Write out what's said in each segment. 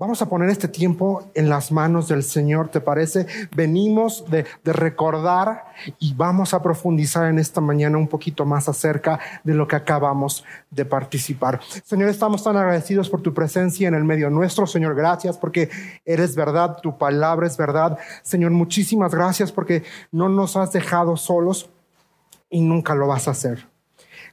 Vamos a poner este tiempo en las manos del Señor, ¿te parece? Venimos de, recordar y vamos a profundizar en esta mañana un poquito más acerca de lo que acabamos de participar. Señor, estamos tan agradecidos por tu presencia en el medio nuestro. Señor, gracias porque eres verdad, tu palabra es verdad. Señor, muchísimas gracias porque no nos has dejado solos y nunca lo vas a hacer.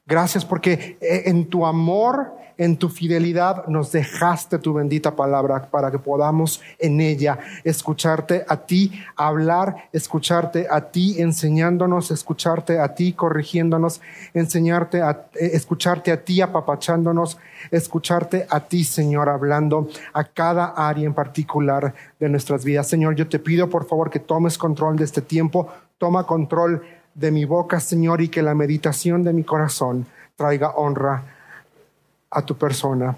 Gracias porque eh, en tu amor, en tu fidelidad nos dejaste tu bendita palabra para que podamos en ella escucharte a ti hablar, escucharte a ti enseñándonos, escucharte a ti corrigiéndonos, enseñarte a eh, escucharte a ti apapachándonos, escucharte a ti, Señor, hablando a cada área en particular de nuestras vidas. Señor, yo te pido por favor que tomes control de este tiempo, toma control de mi boca, Señor, y que la meditación de mi corazón traiga honra a tu persona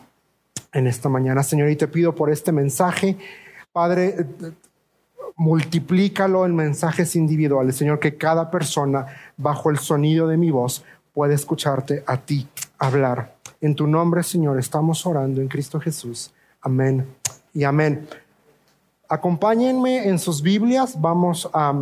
en esta mañana, Señor. Y te pido por este mensaje, Padre, multiplícalo en mensajes individuales, Señor, que cada persona bajo el sonido de mi voz pueda escucharte a ti hablar. En tu nombre, Señor, estamos orando en Cristo Jesús. Amén y amén. Acompáñenme en sus Biblias. Vamos a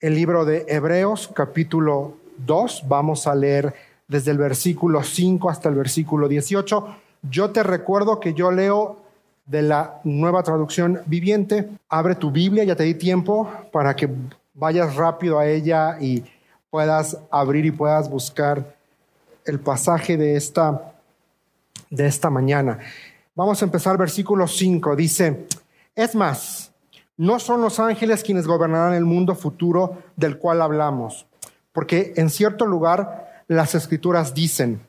el libro de Hebreos capítulo 2. Vamos a leer desde el versículo 5 hasta el versículo 18. Yo te recuerdo que yo leo de la nueva traducción viviente. Abre tu Biblia, ya te di tiempo para que vayas rápido a ella y puedas abrir y puedas buscar el pasaje de esta, de esta mañana. Vamos a empezar versículo 5. Dice, es más, no son los ángeles quienes gobernarán el mundo futuro del cual hablamos, porque en cierto lugar las escrituras dicen,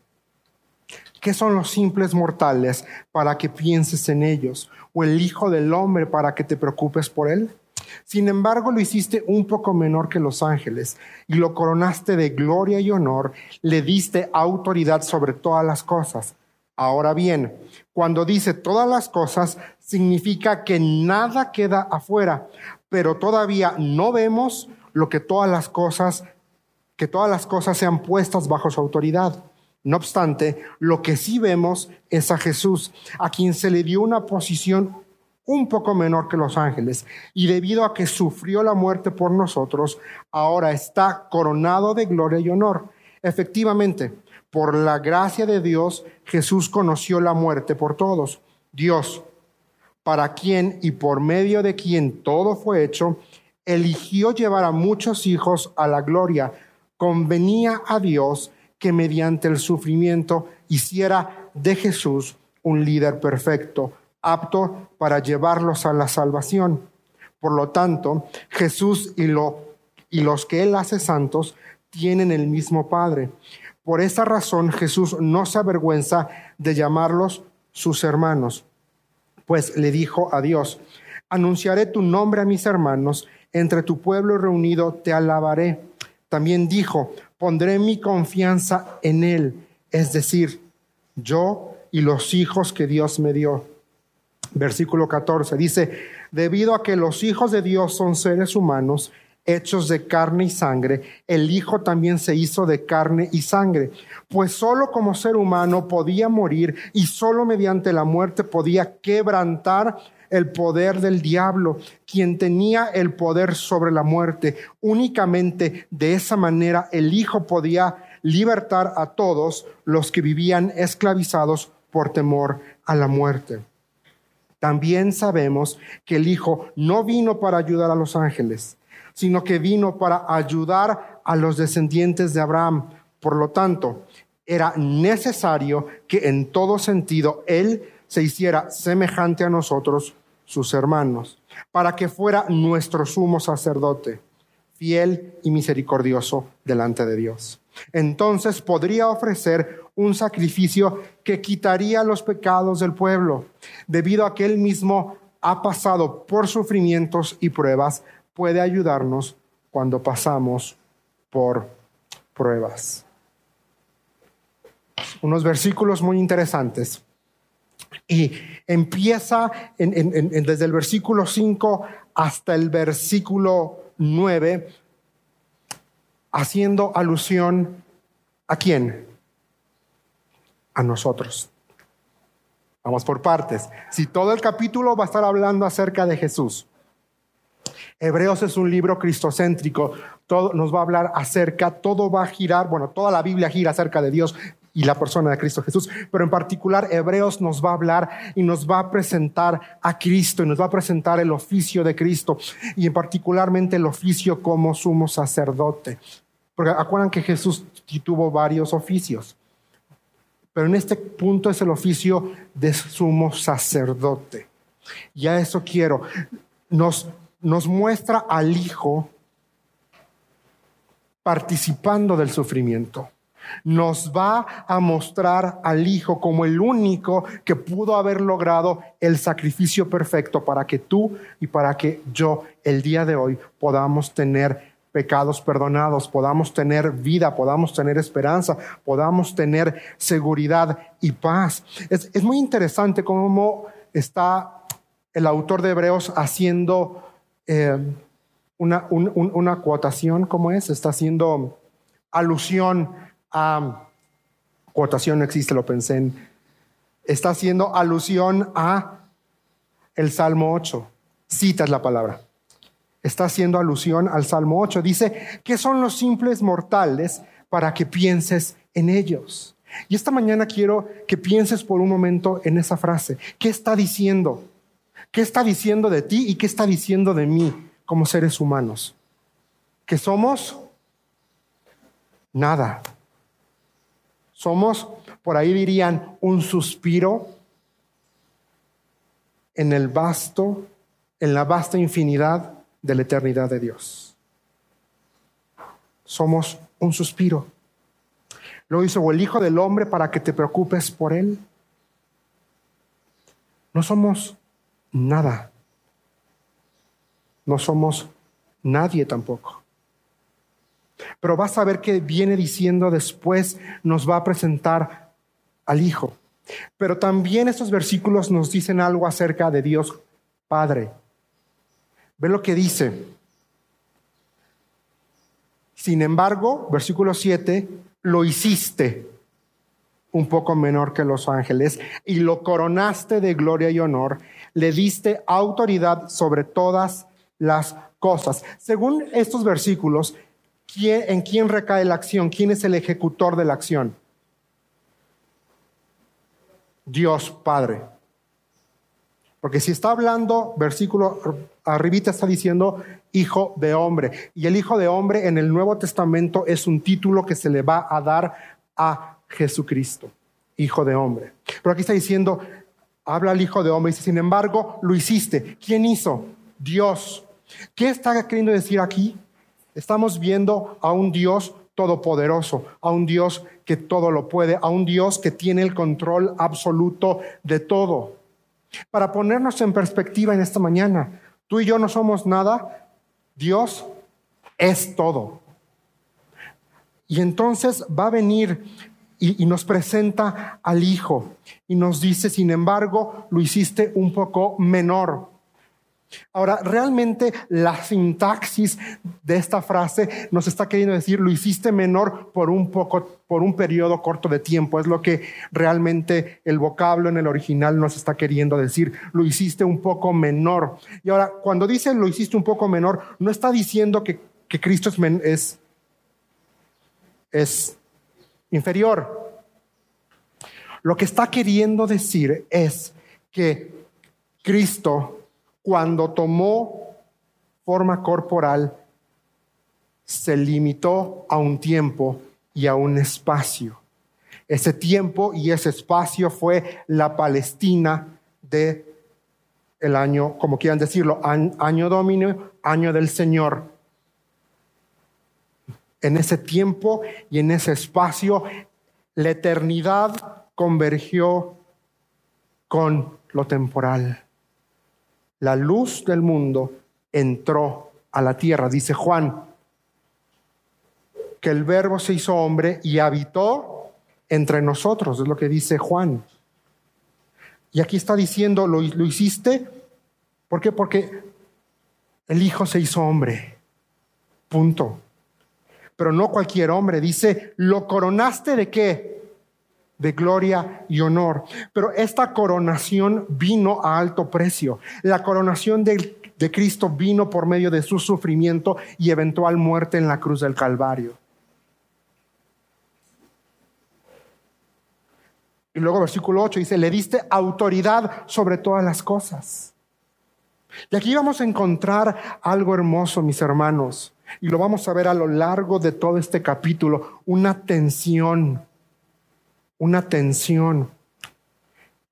¿qué son los simples mortales para que pienses en ellos? ¿O el Hijo del Hombre para que te preocupes por él? Sin embargo, lo hiciste un poco menor que los ángeles y lo coronaste de gloria y honor, le diste autoridad sobre todas las cosas. Ahora bien, cuando dice todas las cosas, significa que nada queda afuera, pero todavía no vemos lo que todas las cosas, que todas las cosas sean puestas bajo su autoridad. No obstante, lo que sí vemos es a Jesús, a quien se le dio una posición un poco menor que los ángeles, y debido a que sufrió la muerte por nosotros, ahora está coronado de gloria y honor. Efectivamente, por la gracia de Dios, Jesús conoció la muerte por todos. Dios, para quien y por medio de quien todo fue hecho, eligió llevar a muchos hijos a la gloria. Convenía a Dios que mediante el sufrimiento hiciera de Jesús un líder perfecto, apto para llevarlos a la salvación. Por lo tanto, Jesús y, lo, y los que Él hace santos tienen el mismo Padre. Por esa razón Jesús no se avergüenza de llamarlos sus hermanos pues le dijo a Dios, anunciaré tu nombre a mis hermanos, entre tu pueblo reunido te alabaré. También dijo, pondré mi confianza en él, es decir, yo y los hijos que Dios me dio. Versículo 14 dice, debido a que los hijos de Dios son seres humanos, hechos de carne y sangre, el Hijo también se hizo de carne y sangre, pues solo como ser humano podía morir y solo mediante la muerte podía quebrantar el poder del diablo, quien tenía el poder sobre la muerte. Únicamente de esa manera el Hijo podía libertar a todos los que vivían esclavizados por temor a la muerte. También sabemos que el Hijo no vino para ayudar a los ángeles, sino que vino para ayudar a los descendientes de Abraham. Por lo tanto, era necesario que en todo sentido Él se hiciera semejante a nosotros, sus hermanos, para que fuera nuestro sumo sacerdote, fiel y misericordioso delante de Dios. Entonces podría ofrecer un sacrificio que quitaría los pecados del pueblo, debido a que Él mismo ha pasado por sufrimientos y pruebas puede ayudarnos cuando pasamos por pruebas. Unos versículos muy interesantes. Y empieza desde el versículo 5 hasta el versículo 9 haciendo alusión a quién? A nosotros. Vamos por partes. Si todo el capítulo va a estar hablando acerca de Jesús. Hebreos es un libro cristocéntrico, todo nos va a hablar acerca, todo va a girar, bueno, toda la Biblia gira acerca de Dios y la persona de Cristo Jesús, pero en particular Hebreos nos va a hablar y nos va a presentar a Cristo y nos va a presentar el oficio de Cristo y en particularmente el oficio como sumo sacerdote. Porque acuerdan que Jesús tuvo varios oficios, pero en este punto es el oficio de sumo sacerdote. Y a eso quiero. Nos, nos muestra al Hijo participando del sufrimiento. Nos va a mostrar al Hijo como el único que pudo haber logrado el sacrificio perfecto para que tú y para que yo el día de hoy podamos tener pecados perdonados, podamos tener vida, podamos tener esperanza, podamos tener seguridad y paz. Es, muy interesante cómo está el autor de Hebreos haciendo eh, una, una cuotación, ¿cómo es? Está haciendo alusión a, cuotación no existe, lo pensé en, está haciendo alusión a el Salmo 8. Citas la palabra. Está haciendo alusión al Salmo 8. Dice, ¿qué son los simples mortales para que pienses en ellos? Y esta mañana quiero que pienses por un momento en esa frase. ¿Qué está diciendo? ¿Qué está diciendo de ti y qué está diciendo de mí como seres humanos? Que somos nada. Somos, por ahí dirían, un suspiro en el vasto, en la vasta infinidad de la eternidad de Dios. Somos un suspiro. Lo hizo el Hijo del Hombre para que te preocupes por Él. No somos nada. No somos nadie tampoco. Pero vas a ver que viene diciendo después, nos va a presentar al Hijo. Pero también estos versículos nos dicen algo acerca de Dios Padre. Ve lo que dice. Sin embargo, versículo 7, lo hiciste un poco menor que los ángeles y lo coronaste de gloria y honor, le diste autoridad sobre todas las cosas. Según estos versículos, ¿en quién recae la acción? ¿Quién es el ejecutor de la acción? Dios Padre. Porque si está hablando, versículo arribita está diciendo hijo de hombre. Y el hijo de hombre en el Nuevo Testamento es un título que se le va a dar a Jesucristo, hijo de hombre. Pero aquí está diciendo, habla el hijo de hombre y dice, sin embargo, lo hiciste. ¿Quién hizo? Dios. ¿Qué está queriendo decir aquí? Estamos viendo a un Dios todopoderoso, a un Dios que todo lo puede, a un Dios que tiene el control absoluto de todo. Para ponernos en perspectiva en esta mañana, tú y yo no somos nada, Dios es todo. Y entonces va a venir y, nos presenta al Hijo y nos dice, sin embargo, lo hiciste un poco menor. Ahora, realmente la sintaxis de esta frase nos está queriendo decir, lo hiciste menor por un poco, por un periodo corto de tiempo. Es lo que realmente el vocablo en el original nos está queriendo decir. Lo hiciste un poco menor. Y ahora, cuando dice lo hiciste un poco menor, no está diciendo que, Cristo es, es inferior. Lo que está queriendo decir es que Cristo cuando tomó forma corporal, se limitó a un tiempo y a un espacio. Ese tiempo y ese espacio fue la Palestina de el año, como quieran decirlo, año dominio, año del Señor. En ese tiempo y en ese espacio, la eternidad convergió con lo temporal la luz del mundo entró a la tierra. Dice Juan, que el verbo se hizo hombre y habitó entre nosotros, es lo que dice Juan. Y aquí está diciendo, lo, lo hiciste, ¿por qué? Porque el Hijo se hizo hombre, punto. Pero no cualquier hombre, dice, ¿lo coronaste de qué? de gloria y honor. Pero esta coronación vino a alto precio. La coronación de, Cristo vino por medio de su sufrimiento y eventual muerte en la cruz del Calvario. Y luego versículo 8 dice, le diste autoridad sobre todas las cosas. Y aquí vamos a encontrar algo hermoso, mis hermanos, y lo vamos a ver a lo largo de todo este capítulo, una tensión, una tensión.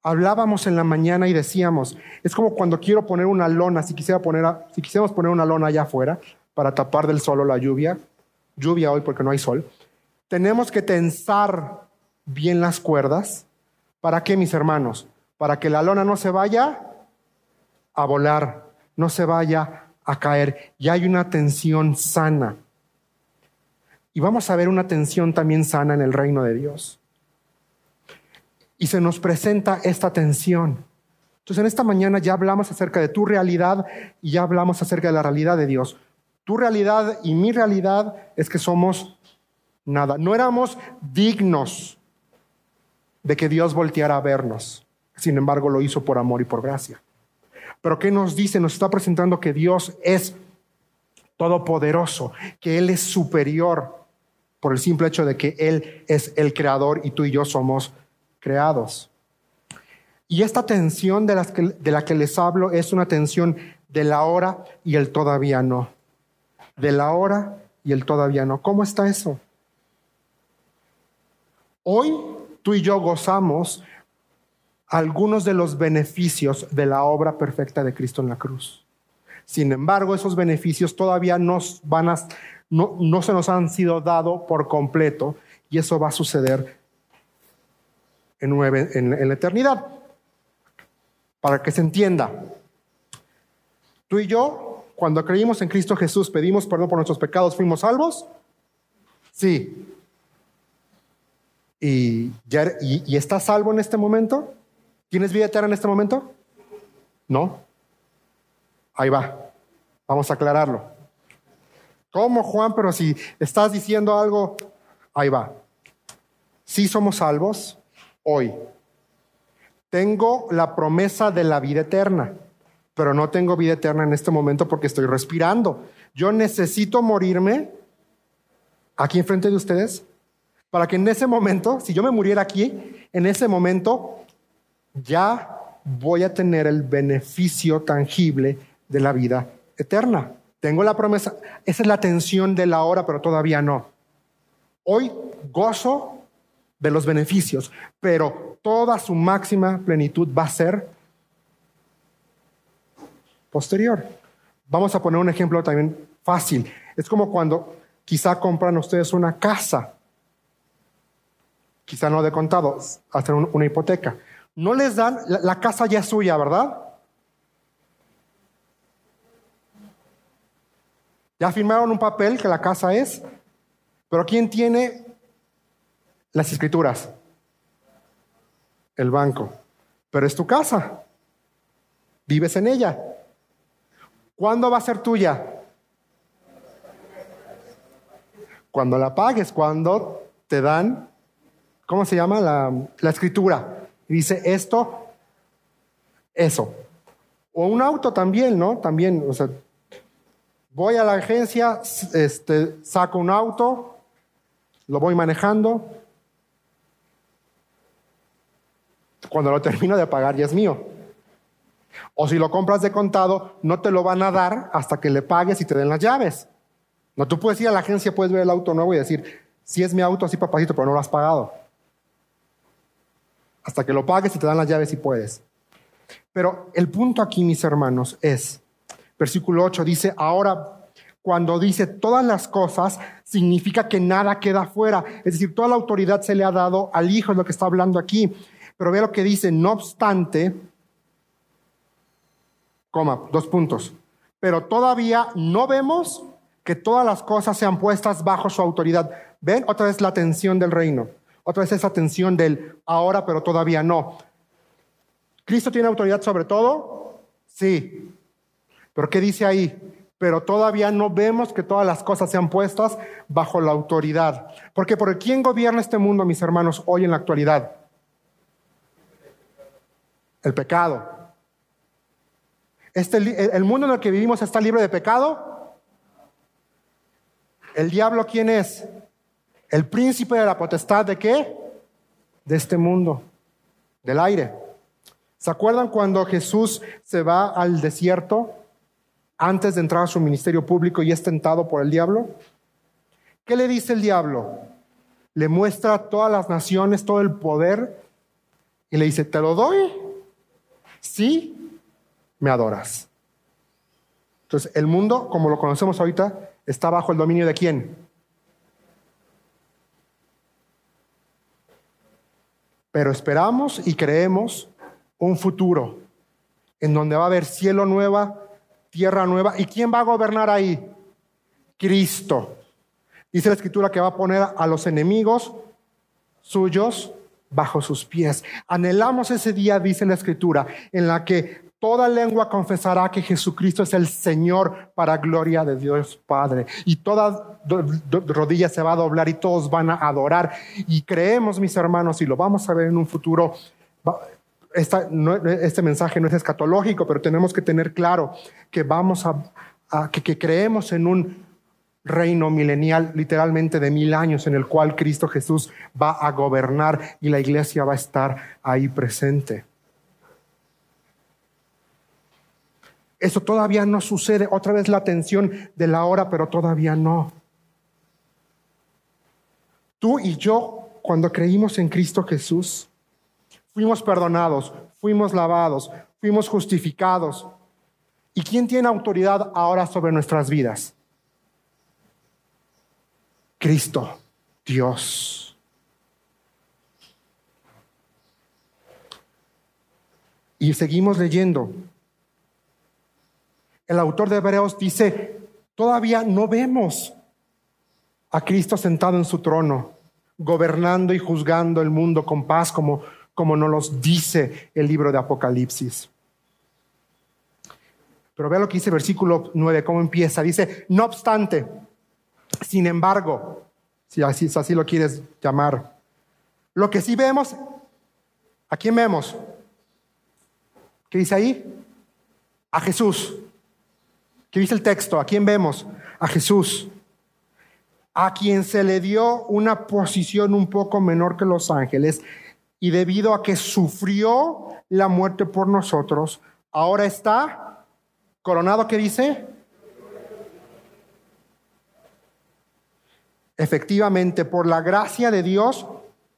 Hablábamos en la mañana y decíamos, es como cuando quiero poner una lona, si, quisiera poner, si quisiéramos poner una lona allá afuera para tapar del sol o la lluvia, lluvia hoy porque no hay sol, tenemos que tensar bien las cuerdas. ¿Para qué, mis hermanos? Para que la lona no se vaya a volar, no se vaya a caer. Y hay una tensión sana. Y vamos a ver una tensión también sana en el reino de Dios. Y se nos presenta esta tensión. Entonces en esta mañana ya hablamos acerca de tu realidad y ya hablamos acerca de la realidad de Dios. Tu realidad y mi realidad es que somos nada. No éramos dignos de que Dios volteara a vernos. Sin embargo, lo hizo por amor y por gracia. Pero ¿qué nos dice? Nos está presentando que Dios es todopoderoso, que Él es superior por el simple hecho de que Él es el creador y tú y yo somos creados. Y esta tensión de, la que les hablo es una tensión de la hora y el todavía no. De la hora y el todavía no. ¿Cómo está eso? Hoy tú y yo gozamos algunos de los beneficios de la obra perfecta de Cristo en la cruz. Sin embargo, esos beneficios todavía nos van a, no, se nos han sido dado por completo y eso va a suceder en, la eternidad. Para que se entienda, tú y yo, cuando creímos en Cristo Jesús, pedimos perdón por nuestros pecados, ¿fuimos salvos? Sí. ¿Y, ya, y, y estás salvo en este momento? ¿Tienes vida eterna en este momento? No. Ahí va. Vamos a aclararlo. ¿Cómo, Juan? Pero si estás diciendo algo, ahí va. Sí somos salvos hoy. Tengo la promesa de la vida eterna, pero no tengo vida eterna en este momento porque estoy respirando. Yo necesito morirme aquí enfrente de ustedes para que en ese momento, si yo me muriera aquí, en ese momento ya voy a tener el beneficio tangible de la vida eterna. Tengo la promesa, esa es la tensión de la hora, pero todavía no. Hoy gozo de los beneficios, pero toda su máxima plenitud va a ser posterior. Vamos a poner un ejemplo también fácil. Es como cuando quizá compran ustedes una casa, quizá no de contado, hacer una hipoteca no les dan, la, casa ya es suya, ¿verdad? Ya firmaron un papel que la casa es, pero ¿quién tiene las escrituras? El banco. Pero es tu casa. Vives en ella. ¿Cuándo va a ser tuya? Cuando la pagues, cuando te dan, ¿cómo se llama? La, la escritura. Y dice esto, eso. O un auto también, ¿no? También, o sea, voy a la agencia, este, saco un auto, lo voy manejando. Cuando lo termino de pagar ya es mío. O si lo compras de contado, no te lo van a dar hasta que le pagues y te den las llaves. No, tú puedes ir a la agencia, puedes ver el auto nuevo y decir, si es mi auto, así papacito, pero no lo has pagado hasta que lo pagues y te dan las llaves si puedes. Pero el punto aquí, mis hermanos, es, versículo 8 dice, ahora cuando dice todas las cosas, significa que nada queda fuera. Es decir, toda la autoridad se le ha dado al Hijo, es lo que está hablando aquí. Pero ve lo que dice, no obstante, coma, dos puntos. Pero todavía no vemos que todas las cosas sean puestas bajo su autoridad. ¿Ven? Otra vez la tensión del reino. Otra vez esa tensión del ahora, pero todavía no. ¿Cristo tiene autoridad sobre todo? Sí. ¿Pero qué dice ahí? Pero todavía no vemos que todas las cosas sean puestas bajo la autoridad. Porque por quién gobierna este mundo, mis hermanos, hoy en la actualidad? El pecado. Este, el mundo en el que vivimos está libre de pecado. ¿El diablo quién es? El príncipe de la potestad de qué? De este mundo, del aire. ¿Se acuerdan cuando Jesús se va al desierto antes de entrar a su ministerio público y es tentado por el diablo? ¿Qué le dice el diablo? Le muestra a todas las naciones todo el poder y le dice, ¿te lo doy? Sí, me adoras. Entonces, el mundo, como lo conocemos ahorita, está bajo el dominio de quién? Pero esperamos y creemos un futuro en donde va a haber cielo nueva, tierra nueva. ¿Y quién va a gobernar ahí? Cristo. Dice la escritura que va a poner a los enemigos suyos bajo sus pies. Anhelamos ese día, dice la escritura, en la que toda lengua confesará que Jesucristo es el Señor para gloria de Dios Padre. Y toda rodilla se va a doblar y todos van a adorar. Y creemos, mis hermanos, y lo vamos a ver en un futuro, este mensaje no es escatológico, pero tenemos que tener claro que vamos a, que, creemos en un reino milenial, literalmente de mil años, en el cual Cristo Jesús va a gobernar y la iglesia va a estar ahí presente. Eso todavía no sucede. Otra vez la tensión de la hora, pero todavía no. Tú y yo, cuando creímos en Cristo Jesús, Fuimos perdonados, fuimos lavados, fuimos justificados. ¿Y quién tiene autoridad ahora sobre nuestras vidas? Cristo, Dios. Y seguimos leyendo. El autor de Hebreos dice, todavía no vemos a Cristo sentado en su trono, gobernando y juzgando el mundo con paz como como nos los dice el libro de Apocalipsis. Pero vea lo que dice versículo 9, cómo empieza. Dice, no obstante, sin embargo, si así, así lo quieres llamar, lo que sí vemos, ¿a quién vemos? ¿Qué dice ahí? A Jesús. ¿Qué dice el texto? ¿A quién vemos? A Jesús. A quien se le dio una posición un poco menor que los ángeles y debido a que sufrió la muerte por nosotros, ahora está coronado, ¿qué dice? Efectivamente, por la gracia de Dios,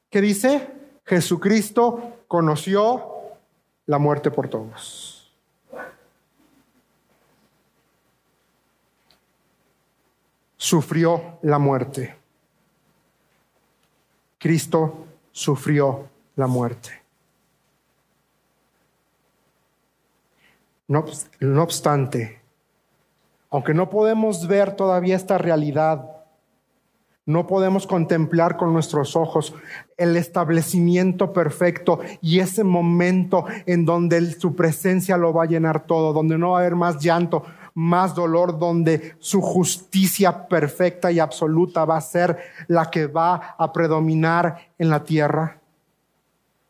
¿qué dice? Jesucristo conoció la muerte por todos. Sufrió la muerte. Cristo sufrió la muerte. No, obstante, aunque no podemos ver todavía esta realidad, no podemos contemplar con nuestros ojos el establecimiento perfecto y ese momento en donde su presencia lo va a llenar todo, donde no va a haber más llanto, más dolor, donde su justicia perfecta y absoluta va a ser la que va a predominar en la tierra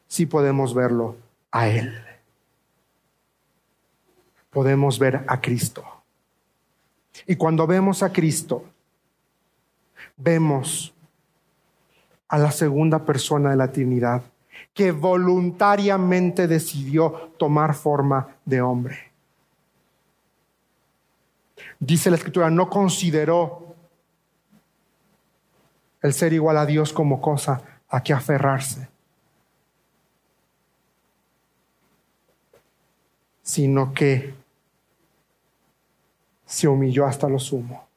sí podemos verlo a Él. Podemos ver a Cristo. Y cuando vemos a Cristo, vemos a la segunda persona de la Trinidad que voluntariamente decidió tomar forma de hombre. Dice la escritura, no consideró el ser igual a Dios como cosa a que aferrarse sino que se humilló hasta lo sumo,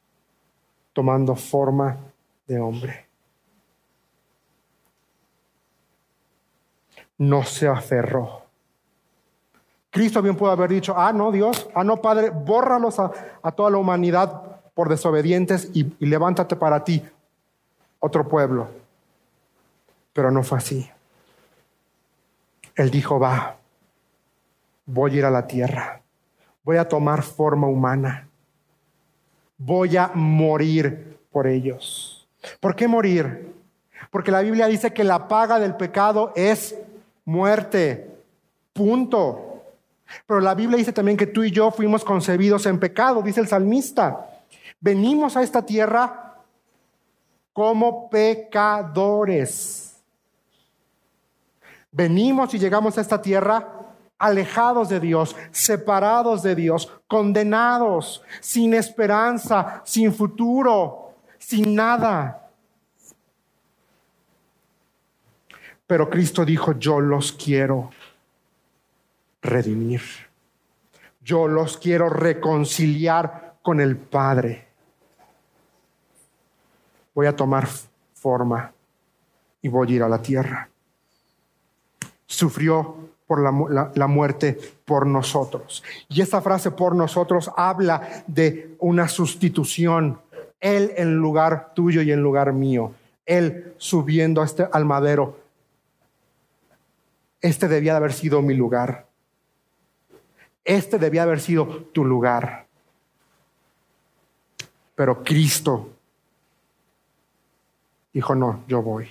tomando forma de hombre. No se aferró. Cristo bien pudo haber dicho, ah, no, Dios, ah, no, Padre, bórralos a, toda la humanidad por desobedientes y levántate para ti, otro pueblo. Pero no fue así. Él dijo, va, voy a ir a la tierra, voy a tomar forma humana, voy a morir por ellos. ¿Por qué morir? Porque la Biblia dice que la paga del pecado es muerte. Punto. Pero la Biblia dice también que tú y yo fuimos concebidos en pecado, dice el salmista. Venimos a esta tierra como pecadores. Venimos y llegamos a esta tierra alejados de Dios, separados de Dios, condenados, sin esperanza, sin futuro, sin nada. Pero Cristo dijo, yo los quiero redimir. Yo los quiero reconciliar con el Padre. Voy a tomar forma y voy a ir a la tierra. Sufrió por la, muerte por nosotros. Y esta frase por nosotros habla de una sustitución. Él en lugar tuyo y en lugar mío. Él subiendo a este, al madero. Este debía de haber sido mi lugar. Este debía haber sido tu lugar. Pero Cristo dijo, no, yo voy.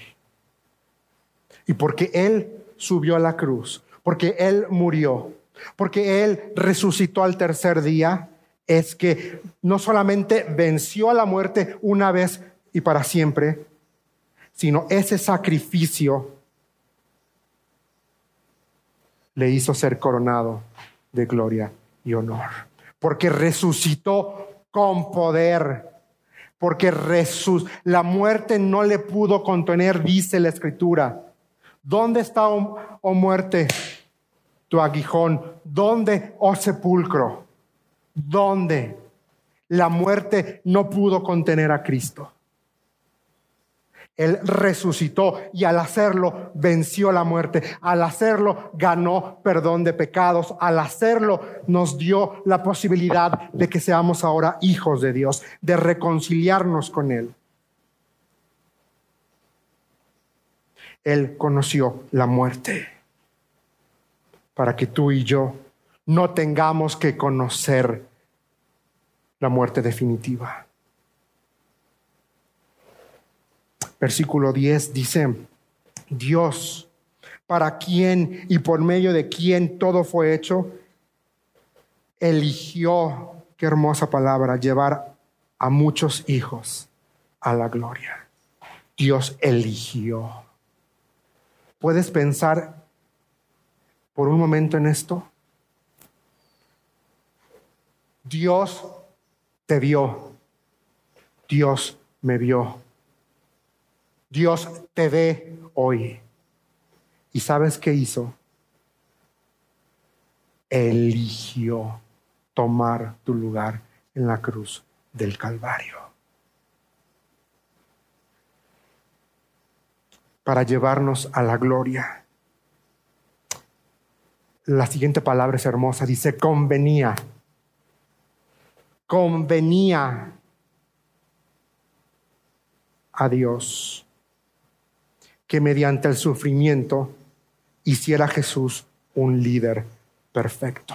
Y porque Él subió a la cruz, porque Él murió, porque Él resucitó al tercer día, es que no solamente venció a la muerte una vez y para siempre, sino ese sacrificio le hizo ser coronado de gloria y honor. Porque resucitó con poder. Porque la muerte no le pudo contener, dice la escritura. ¿Dónde está, oh, oh muerte, tu aguijón? ¿Dónde, oh sepulcro? ¿Dónde? La muerte no pudo contener a Cristo. Él resucitó y al hacerlo venció la muerte. Al hacerlo ganó perdón de pecados. Al hacerlo nos dio la posibilidad de que seamos ahora hijos de Dios, de reconciliarnos con Él. Él conoció la muerte para que tú y yo no tengamos que conocer la muerte definitiva. Versículo 10 dice, Dios, para quien y por medio de quien todo fue hecho, eligió, qué hermosa palabra, llevar a muchos hijos a la gloria. Dios eligió. ¿Puedes pensar por un momento en esto? Dios te vio. Dios me vio. Dios te ve hoy. ¿Y sabes qué hizo? Eligió tomar tu lugar en la cruz del Calvario. Para llevarnos a la gloria. La siguiente palabra es hermosa, dice convenía. Convenía a Dios que mediante el sufrimiento hiciera Jesús un líder perfecto,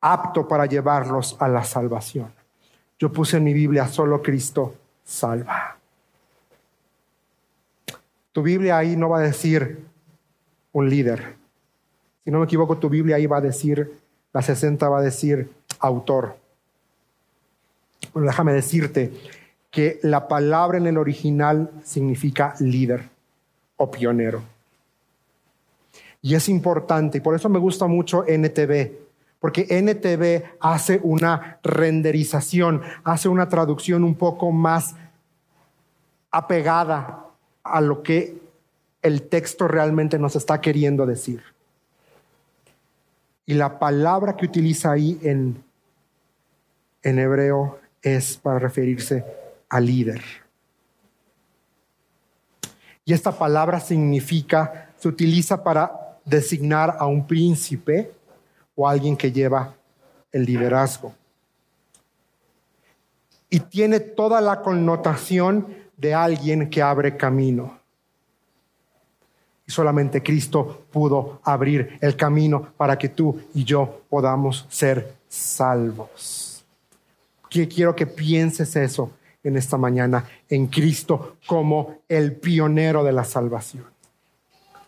apto para llevarlos a la salvación. Yo puse en mi Biblia, solo Cristo salva. Tu Biblia ahí no va a decir un líder. Si no me equivoco, tu Biblia ahí va a decir, la 60 va a decir autor. Bueno, déjame decirte que la palabra en el original significa líder o pionero. Y es importante, y por eso me gusta mucho NTV, porque NTV hace una renderización, hace una traducción un poco más apegada a lo que el texto realmente nos está queriendo decir. Y la palabra que utiliza ahí en, en hebreo es para referirse al líder. Y esta palabra significa, se utiliza para designar a un príncipe o alguien que lleva el liderazgo. Y tiene toda la connotación de alguien que abre camino. Y solamente Cristo pudo abrir el camino para que tú y yo podamos ser salvos. Quiero que pienses eso en esta mañana en Cristo como el pionero de la salvación.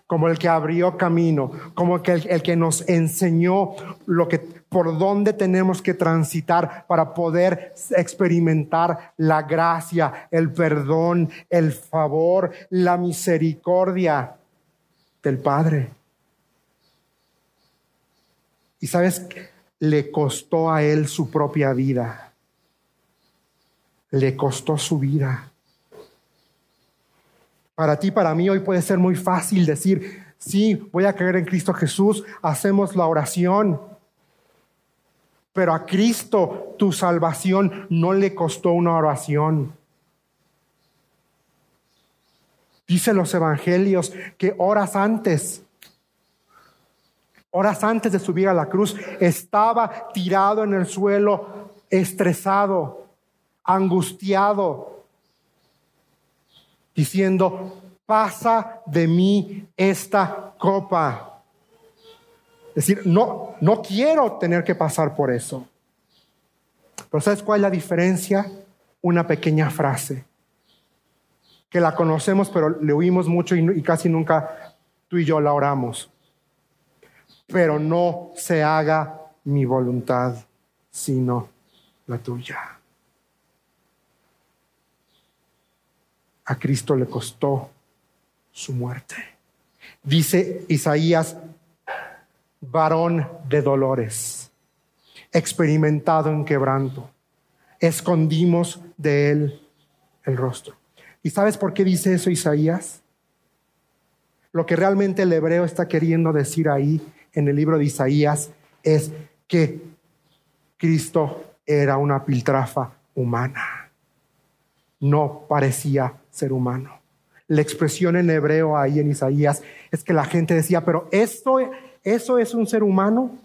como el que abrió camino, como el, que nos enseñó lo que, por dónde tenemos que transitar para poder experimentar la gracia, el perdón, el favor, la misericordia del Padre. Y sabes, le costó a él su propia vida. Le costó su vida. Para ti, para mí, hoy puede ser muy fácil decir, sí, voy a creer en Cristo Jesús, hacemos la oración. Pero a Cristo tu salvación no le costó una oración. Dice los evangelios que horas antes horas antes de subir a la cruz, estaba tirado en el suelo, estresado, angustiado, diciendo, pasa de mí esta copa. Es decir, no, no quiero tener que pasar por eso. Pero ¿sabes cuál es la diferencia? Una pequeña frase, que la conocemos, pero le oímos mucho y, y casi nunca tú y yo la oramos pero no se haga mi voluntad, sino la tuya. A Cristo le costó su muerte. Dice Isaías, varón de dolores, experimentado en quebranto, escondimos de él el rostro. ¿Y sabes por qué dice eso Isaías? Lo que realmente el hebreo está queriendo decir ahí en el libro de Isaías es que Cristo era una piltrafa humana. No parecía ser humano. La expresión en hebreo ahí en Isaías es que la gente decía, pero esto, eso es un ser humano.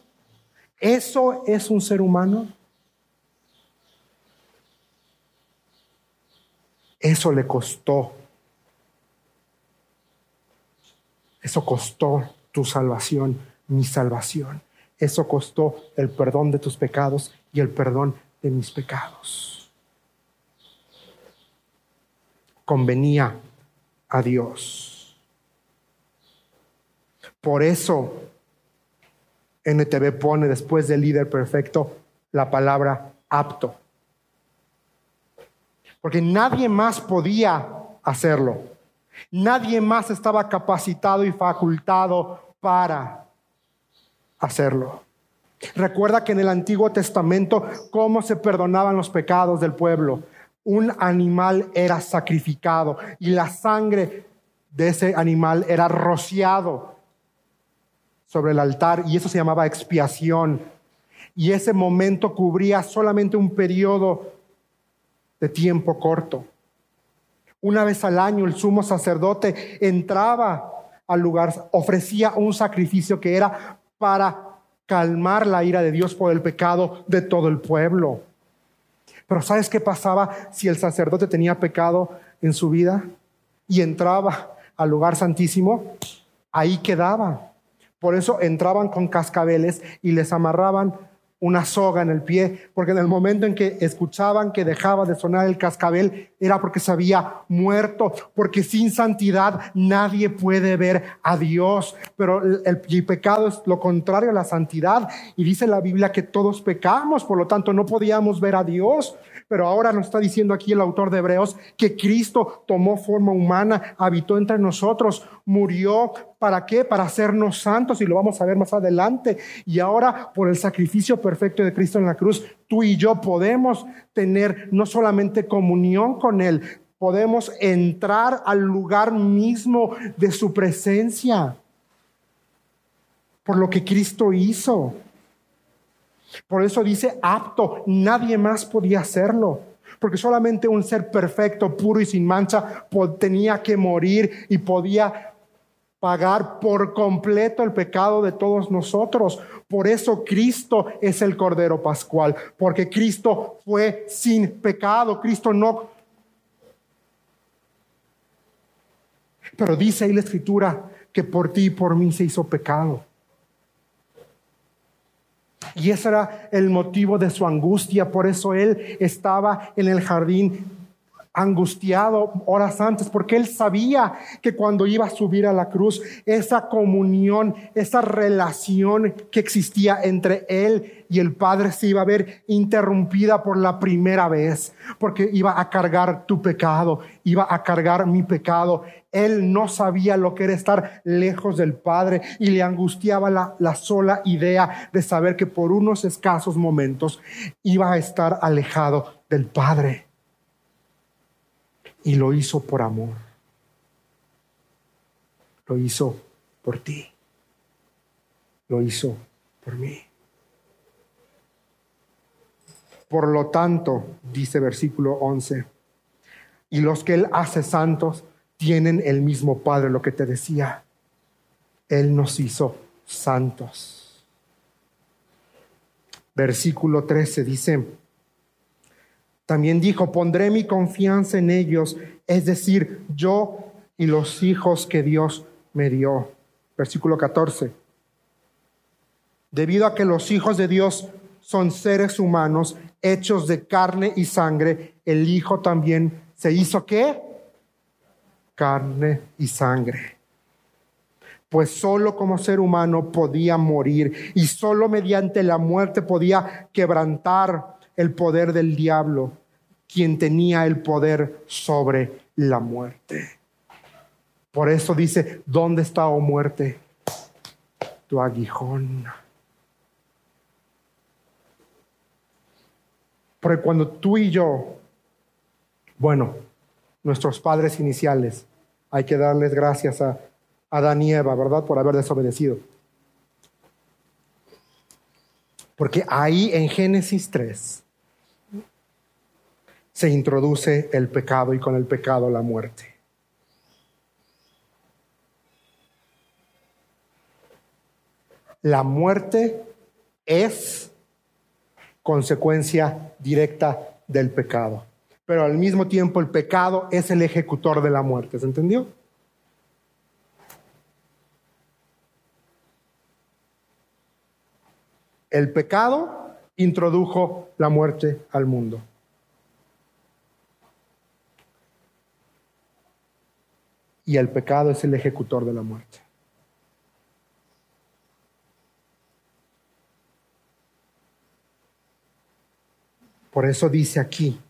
Eso es un ser humano. Eso le costó. Eso costó tu salvación mi salvación. Eso costó el perdón de tus pecados y el perdón de mis pecados. Convenía a Dios. Por eso NTV pone después del líder perfecto la palabra apto. Porque nadie más podía hacerlo. Nadie más estaba capacitado y facultado para hacerlo. Recuerda que en el Antiguo Testamento, cómo se perdonaban los pecados del pueblo. Un animal era sacrificado y la sangre de ese animal era rociado sobre el altar y eso se llamaba expiación. Y ese momento cubría solamente un periodo de tiempo corto. Una vez al año el sumo sacerdote entraba al lugar, ofrecía un sacrificio que era para calmar la ira de Dios por el pecado de todo el pueblo. Pero ¿sabes qué pasaba si el sacerdote tenía pecado en su vida y entraba al lugar santísimo? Ahí quedaba. Por eso entraban con cascabeles y les amarraban una soga en el pie, porque en el momento en que escuchaban que dejaba de sonar el cascabel, era porque se había muerto, porque sin santidad nadie puede ver a Dios. Pero el, pecado es lo contrario a la santidad, y dice la Biblia que todos pecamos, por lo tanto no podíamos ver a Dios. Pero ahora nos está diciendo aquí el autor de Hebreos que Cristo tomó forma humana, habitó entre nosotros, murió. ¿Para qué? Para hacernos santos y lo vamos a ver más adelante. Y ahora por el sacrificio perfecto de Cristo en la cruz, tú y yo podemos tener no solamente comunión con Él, podemos entrar al lugar mismo de su presencia por lo que Cristo hizo. Por eso dice apto, nadie más podía hacerlo. Porque solamente un ser perfecto, puro y sin mancha tenía que morir y podía pagar por completo el pecado de todos nosotros. Por eso Cristo es el Cordero Pascual, porque Cristo fue sin pecado, Cristo no... Pero dice ahí la escritura que por ti y por mí se hizo pecado. Y ese era el motivo de su angustia. Por eso él estaba en el jardín angustiado horas antes, porque él sabía que cuando iba a subir a la cruz, esa comunión, esa relación que existía entre él y el Padre se iba a ver interrumpida por la primera vez, porque iba a cargar tu pecado, iba a cargar mi pecado. Él no sabía lo que era estar lejos del Padre y le angustiaba la, la sola idea de saber que por unos escasos momentos iba a estar alejado del Padre y lo hizo por amor. Lo hizo por ti. Lo hizo por mí. Por lo tanto, dice versículo 11, y los que Él hace santos tienen el mismo Padre, lo que te decía. Él nos hizo santos. Versículo 13 dice, también dijo, pondré mi confianza en ellos, es decir, yo y los hijos que Dios me dio. Versículo 14. Debido a que los hijos de Dios son seres humanos hechos de carne y sangre, el Hijo también se hizo qué? Carne y sangre. Pues solo como ser humano podía morir y solo mediante la muerte podía quebrantar el poder del diablo, quien tenía el poder sobre la muerte. Por eso dice, ¿dónde está, oh muerte? Tu aguijón. Porque cuando tú y yo, bueno, nuestros padres iniciales, hay que darles gracias a Adán y Eva, ¿verdad? Por haber desobedecido. Porque ahí en Génesis 3 se introduce el pecado y con el pecado la muerte. La muerte es consecuencia directa del pecado, pero al mismo tiempo el pecado es el ejecutor de la muerte, ¿se entendió? El pecado introdujo la muerte al mundo. Y el pecado es el ejecutor de la muerte. Por eso dice aquí,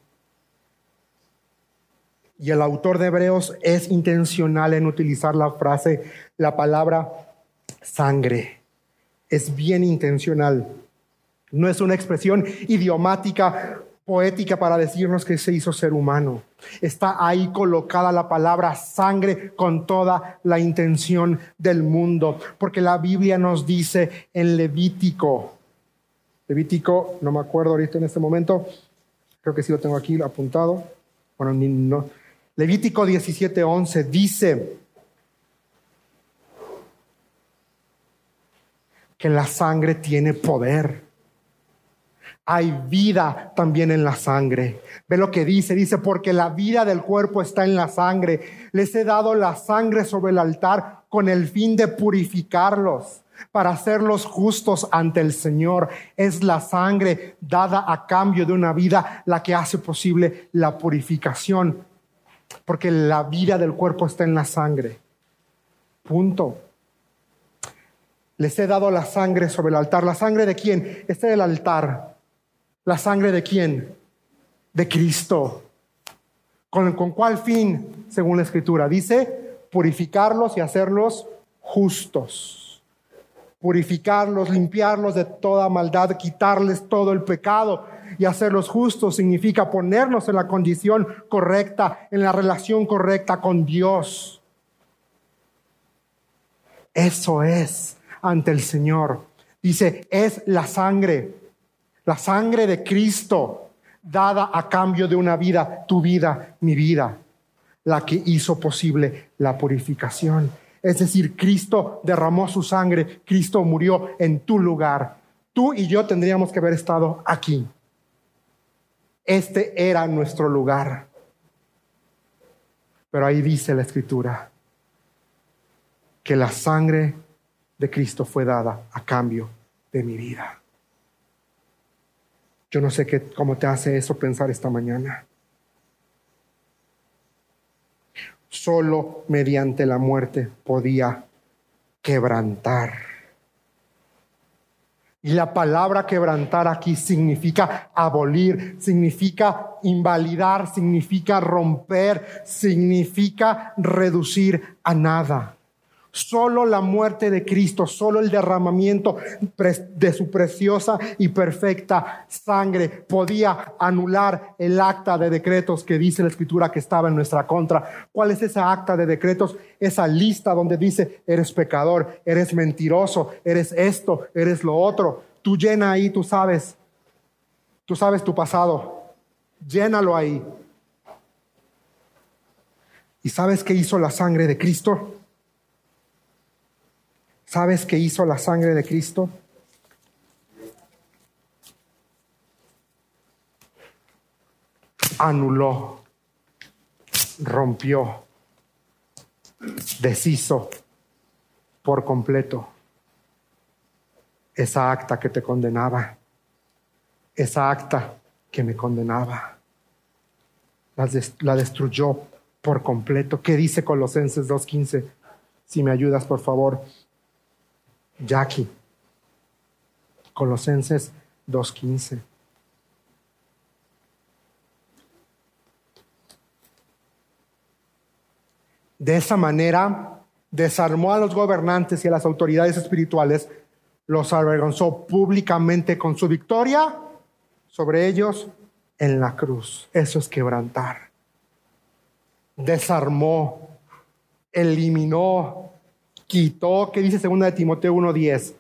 y el autor de Hebreos es intencional en utilizar la frase, la palabra sangre. Es bien intencional. No es una expresión idiomática poética para decirnos que se hizo ser humano. Está ahí colocada la palabra sangre con toda la intención del mundo, porque la Biblia nos dice en Levítico, Levítico, no me acuerdo ahorita en este momento, creo que sí lo tengo aquí apuntado, bueno, no. Levítico 17:11 dice que la sangre tiene poder hay vida también en la sangre. Ve lo que dice, dice, porque la vida del cuerpo está en la sangre. Les he dado la sangre sobre el altar con el fin de purificarlos, para hacerlos justos ante el Señor. Es la sangre dada a cambio de una vida la que hace posible la purificación, porque la vida del cuerpo está en la sangre. Punto. Les he dado la sangre sobre el altar. ¿La sangre de quién? Este es el altar ¿La sangre de quién? De Cristo. ¿Con, ¿Con cuál fin? Según la escritura. Dice, purificarlos y hacerlos justos. Purificarlos, limpiarlos de toda maldad, quitarles todo el pecado y hacerlos justos significa ponernos en la condición correcta, en la relación correcta con Dios. Eso es ante el Señor. Dice, es la sangre la sangre de Cristo dada a cambio de una vida, tu vida, mi vida, la que hizo posible la purificación. Es decir, Cristo derramó su sangre, Cristo murió en tu lugar. Tú y yo tendríamos que haber estado aquí. Este era nuestro lugar. Pero ahí dice la escritura que la sangre de Cristo fue dada a cambio de mi vida. Yo no sé qué, cómo te hace eso pensar esta mañana. solo mediante la muerte podía quebrantar. Y la palabra quebrantar aquí significa abolir, significa invalidar, significa romper, significa reducir a nada. Solo la muerte de Cristo, solo el derramamiento de su preciosa y perfecta sangre podía anular el acta de decretos que dice la escritura que estaba en nuestra contra. ¿Cuál es esa acta de decretos? Esa lista donde dice, eres pecador, eres mentiroso, eres esto, eres lo otro. Tú llena ahí, tú sabes, tú sabes tu pasado. Llénalo ahí. ¿Y sabes qué hizo la sangre de Cristo? ¿Sabes qué hizo la sangre de Cristo? Anuló, rompió, deshizo por completo esa acta que te condenaba, esa acta que me condenaba. La, destruyó por completo. ¿Qué dice Colosenses 2.15? Si me ayudas, por favor. Jackie. Colosenses 2.15. De esa manera desarmó a los gobernantes y a las autoridades espirituales, los avergonzó públicamente con su victoria sobre ellos en la cruz. Eso es quebrantar. Desarmó, eliminó, quitó, ¿qué dice segunda de Timoteo 1.10?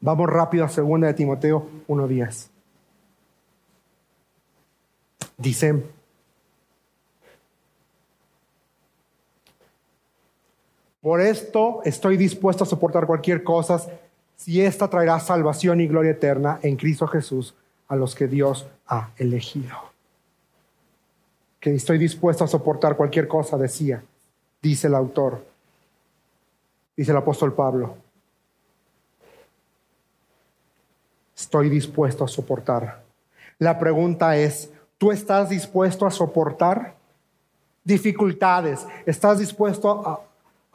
Vamos rápido a segunda de Timoteo 1.10. Dice, por esto estoy dispuesto a soportar cualquier cosa si ésta traerá salvación y gloria eterna en Cristo Jesús a los que Dios ha elegido. Que estoy dispuesto a soportar cualquier cosa, decía, dice el autor dice el apóstol Pablo. Estoy dispuesto a soportar. La pregunta es, ¿tú estás dispuesto a soportar dificultades? ¿Estás dispuesto a,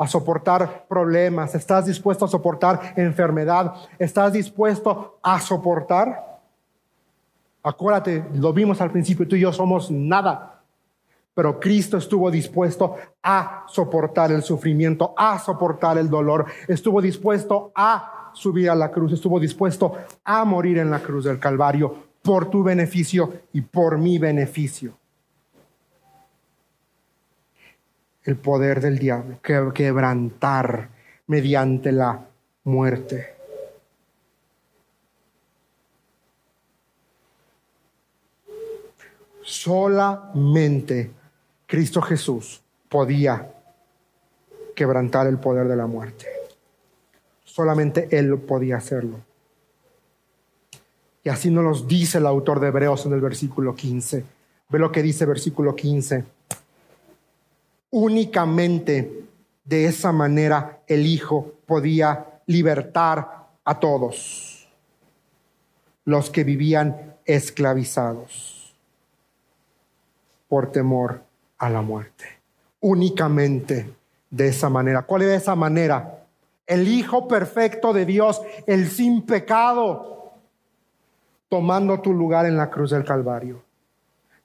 a soportar problemas? ¿Estás dispuesto a soportar enfermedad? ¿Estás dispuesto a soportar? Acuérdate, lo vimos al principio, tú y yo somos nada pero Cristo estuvo dispuesto a soportar el sufrimiento, a soportar el dolor, estuvo dispuesto a subir a la cruz, estuvo dispuesto a morir en la cruz del Calvario por tu beneficio y por mi beneficio. El poder del diablo, quebrantar mediante la muerte. Solamente Cristo Jesús podía quebrantar el poder de la muerte. Solamente Él podía hacerlo. Y así nos lo dice el autor de Hebreos en el versículo 15. Ve lo que dice versículo 15. Únicamente de esa manera el Hijo podía libertar a todos los que vivían esclavizados por temor a la muerte. Únicamente de esa manera. ¿Cuál es esa manera? El Hijo perfecto de Dios, el sin pecado, tomando tu lugar en la cruz del Calvario.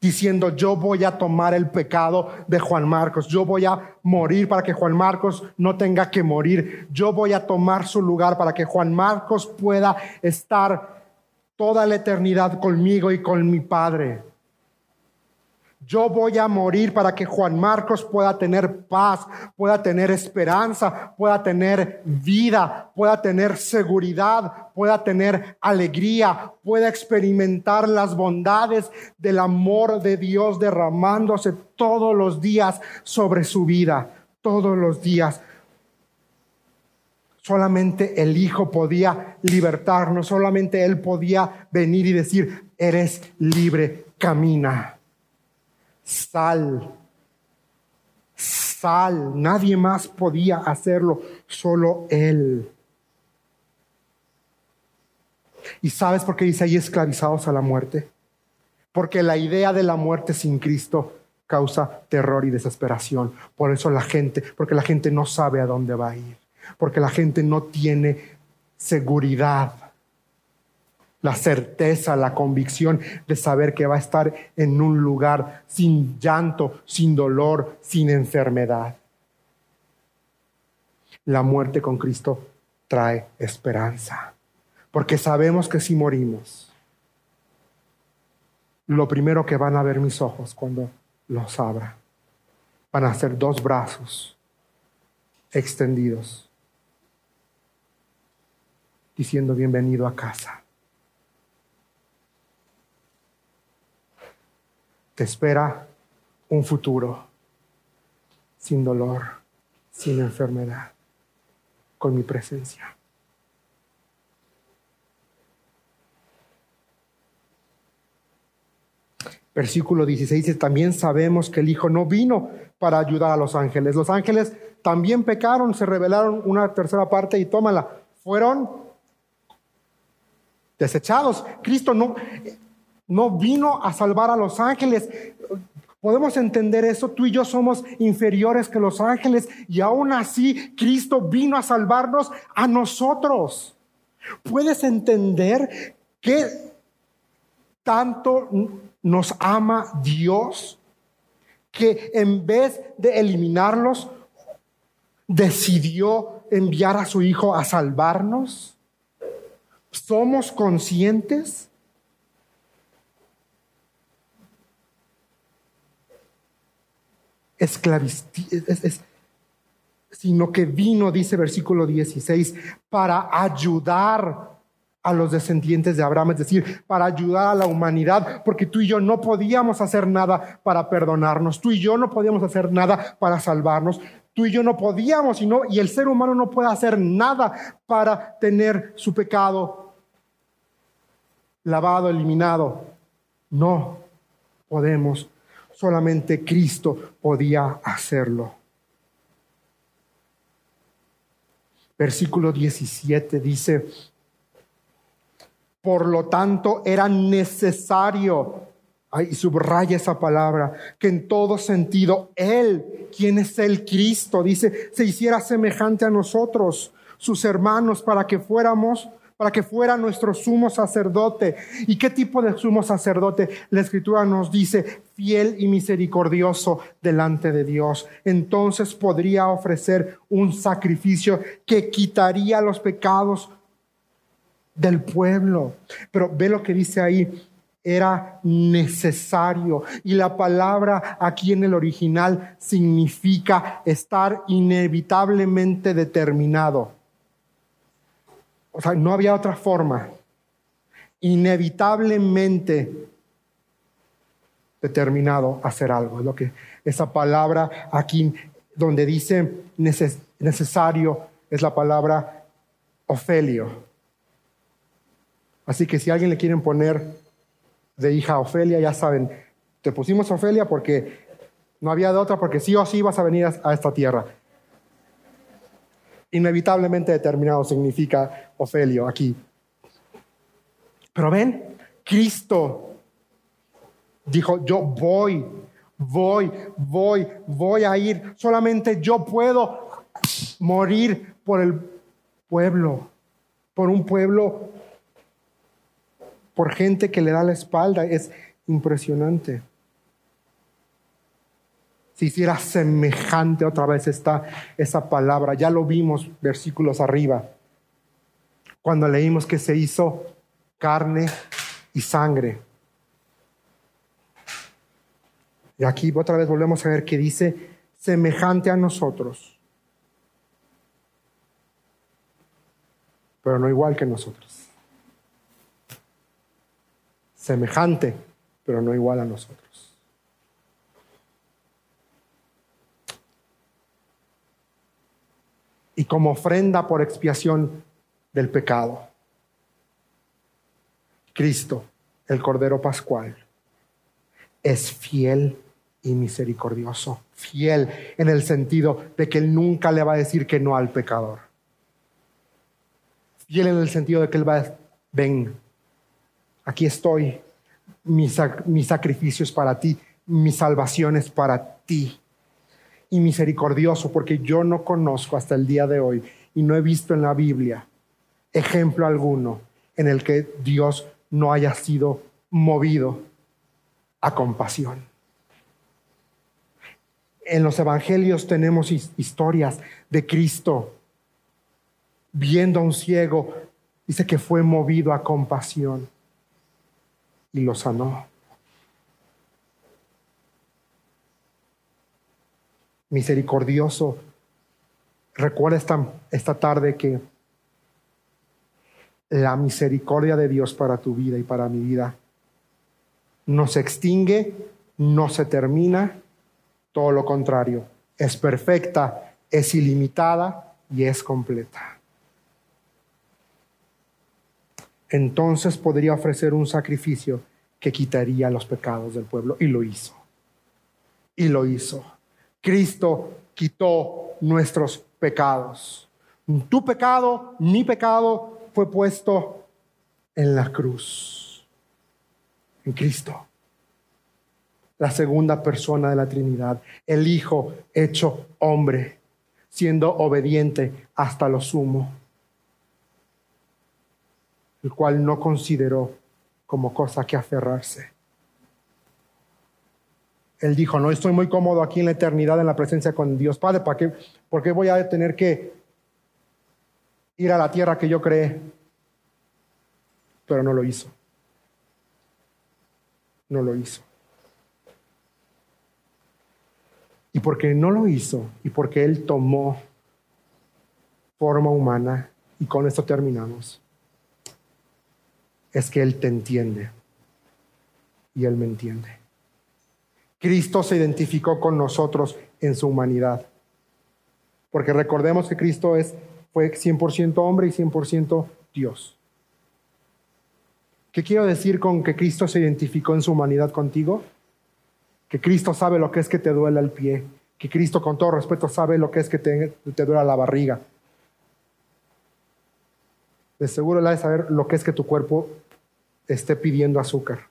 Diciendo, yo voy a tomar el pecado de Juan Marcos, yo voy a morir para que Juan Marcos no tenga que morir, yo voy a tomar su lugar para que Juan Marcos pueda estar toda la eternidad conmigo y con mi Padre. Yo voy a morir para que Juan Marcos pueda tener paz, pueda tener esperanza, pueda tener vida, pueda tener seguridad, pueda tener alegría, pueda experimentar las bondades del amor de Dios derramándose todos los días sobre su vida, todos los días. Solamente el Hijo podía libertarnos, solamente Él podía venir y decir, eres libre, camina sal. Sal. Nadie más podía hacerlo, solo Él. ¿Y sabes por qué dice ahí esclavizados a la muerte? Porque la idea de la muerte sin Cristo causa terror y desesperación. Por eso la gente, porque la gente no sabe a dónde va a ir, porque la gente no tiene seguridad, la certeza, la convicción de saber que va a estar en un lugar sin llanto, sin dolor, sin enfermedad. La muerte con Cristo trae esperanza, porque sabemos que si morimos, lo primero que van a ver mis ojos cuando los abra, van a ser dos brazos extendidos, diciendo bienvenido a casa. Te espera un futuro sin dolor, sin enfermedad, con mi presencia. Versículo 16 también sabemos que el Hijo no vino para ayudar a los ángeles. Los ángeles también pecaron, se rebelaron una tercera parte y tómala. Fueron desechados. Cristo no, no vino a salvar a los ángeles. Podemos entender eso, tú y yo somos inferiores que los ángeles y aún así Cristo vino a salvarnos a nosotros. ¿Puedes entender qué tanto nos ama Dios que en vez de eliminarlos, decidió enviar a su Hijo a salvarnos? ¿Somos conscientes? Es, sino que vino, dice versículo 16, para ayudar a los descendientes de Abraham, es decir, para ayudar a la humanidad, porque tú y yo no podíamos hacer nada para perdonarnos, tú y yo no podíamos hacer nada para salvarnos, tú y yo no podíamos, y, y el ser humano no puede hacer nada para tener su pecado lavado, eliminado. No podemos, solamente Cristo podía hacerlo. Versículo 17 dice, por lo tanto, era necesario, y subraya esa palabra, que en todo sentido Él, quien es el Cristo, dice, se hiciera semejante a nosotros, sus hermanos, para que fuéramos para que fuera nuestro sumo sacerdote. ¿Y qué tipo de sumo sacerdote? La escritura nos dice, fiel y misericordioso delante de Dios. Entonces podría ofrecer un sacrificio que quitaría los pecados del pueblo. Pero ve lo que dice ahí, era necesario. Y la palabra aquí en el original significa estar inevitablemente determinado. O sea, no había otra forma. Inevitablemente determinado a hacer algo. Es lo que esa palabra aquí donde dice necesario es la palabra Ofelio. Así que si alguien le quieren poner de hija a Ofelia, ya saben, te pusimos Ofelia porque no había de otra, porque sí o sí vas a venir a esta tierra. Inevitablemente determinado significa Ofelio aquí. Pero ven, Cristo dijo, yo voy, voy, voy, voy a ir. Solamente yo puedo morir por el pueblo, por un pueblo por gente que le da la espalda. Es impresionante. Si hiciera semejante otra vez está esa palabra, ya lo vimos versículos arriba, cuando leímos que se hizo carne y sangre. Y aquí otra vez volvemos a ver que dice semejante a nosotros, pero no igual que nosotros semejante, pero no igual a nosotros. Y como ofrenda por expiación del pecado, Cristo, el Cordero Pascual, es fiel y misericordioso. Fiel en el sentido de que Él nunca le va a decir que no al pecador. Fiel en el sentido de que Él va a ven, aquí estoy, mi, sacrificio es para ti, mi salvación es para ti. Y misericordioso, porque yo no conozco hasta el día de hoy y no he visto en la Biblia ejemplo alguno en el que Dios no haya sido movido a compasión. En los evangelios tenemos historias de Cristo viendo a un ciego, dice que fue movido a compasión y lo sanó. Misericordioso, recuerda esta, esta tarde que la misericordia de Dios para tu vida y para mi vida no se extingue, no se termina, todo lo contrario, es perfecta, es ilimitada y es completa. Entonces podría ofrecer un sacrificio que quitaría los pecados del pueblo y lo hizo. Y lo hizo. Cristo quitó nuestros pecados. Tu pecado, mi pecado, fue puesto en la cruz, en Cristo. La segunda persona de la Trinidad, el Hijo hecho hombre, siendo obediente hasta lo sumo, el cual no consideró como cosa que aferrarse. Él dijo, no estoy muy cómodo aquí en la eternidad en la presencia con Dios Padre, ¿para qué? ¿por qué voy a tener que ir a la tierra que yo creé, pero no lo hizo. No lo hizo. Y porque no lo hizo y porque Él tomó forma humana, y con esto terminamos, es que Él te entiende y Él me entiende. Cristo se identificó con nosotros en su humanidad, porque recordemos que Cristo es fue 100% hombre y 100% Dios. ¿Qué quiero decir con que Cristo se identificó en su humanidad contigo? Que Cristo sabe lo que es que te duele el pie, que Cristo con todo respeto sabe lo que es que te, duele la barriga. De seguro le ha de saber lo que es que tu cuerpo esté pidiendo azúcar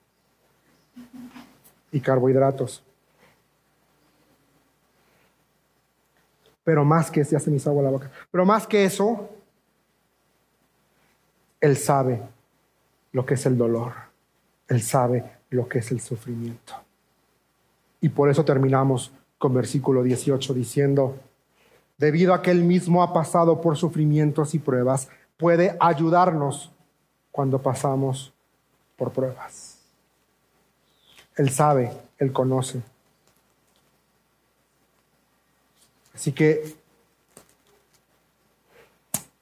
y carbohidratos. Pero más que, ya se me agua la boca, pero más que eso, Él sabe lo que es el dolor. Él sabe lo que es el sufrimiento. Y por eso terminamos con versículo 18 diciendo, debido a que Él mismo ha pasado por sufrimientos y pruebas, puede ayudarnos cuando pasamos por pruebas. Él sabe, Él conoce. Así que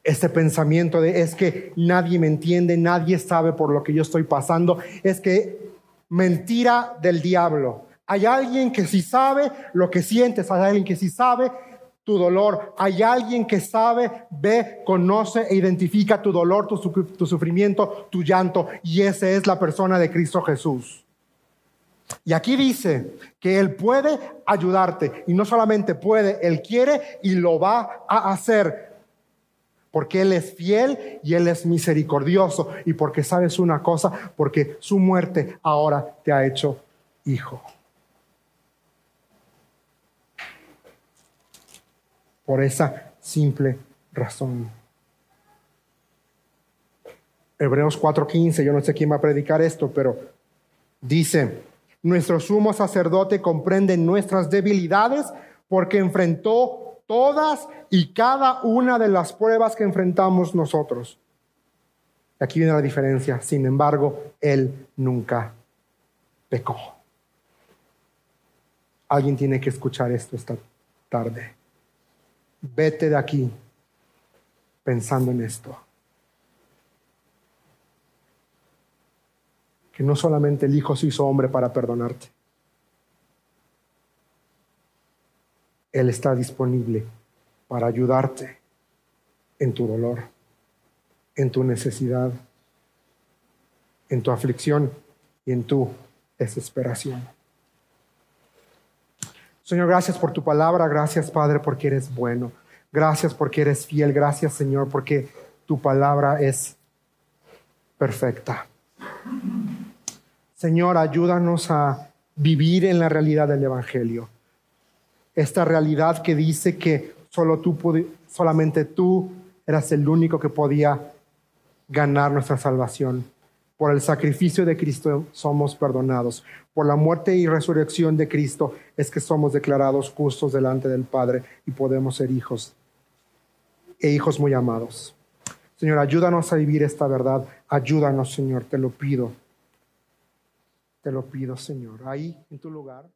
este pensamiento de es que nadie me entiende, nadie sabe por lo que yo estoy pasando, es que mentira del diablo. Hay alguien que sí sabe lo que sientes, hay alguien que sí sabe tu dolor, hay alguien que sabe, ve, conoce e identifica tu dolor, tu, tu sufrimiento, tu llanto, y esa es la persona de Cristo Jesús. Y aquí dice que Él puede ayudarte y no solamente puede, Él quiere y lo va a hacer. Porque Él es fiel y Él es misericordioso. Y porque sabes una cosa, porque su muerte ahora te ha hecho hijo. Por esa simple razón. Hebreos 4:15, yo no sé quién va a predicar esto, pero dice, nuestro sumo sacerdote comprende nuestras debilidades porque enfrentó todas y cada una de las pruebas que enfrentamos nosotros. Aquí viene la diferencia. Sin embargo, Él nunca pecó. Alguien tiene que escuchar esto esta tarde. Vete de aquí pensando en esto. Que no solamente el Hijo se hizo hombre para perdonarte. Él está disponible para ayudarte en tu dolor, en tu necesidad, en tu aflicción y en tu desesperación. Señor, gracias por tu palabra, gracias Padre porque eres bueno, gracias porque eres fiel, gracias Señor porque tu palabra es perfecta. Señor, ayúdanos a vivir en la realidad del Evangelio. Esta realidad que dice que solo tú, solamente tú eras el único que podía ganar nuestra salvación. Por el sacrificio de Cristo somos perdonados. Por la muerte y resurrección de Cristo es que somos declarados justos delante del Padre y podemos ser hijos e hijos muy amados. Señor, ayúdanos a vivir esta verdad. Ayúdanos, Señor, te lo pido. Te lo pido, Señor. Ahí, en tu lugar.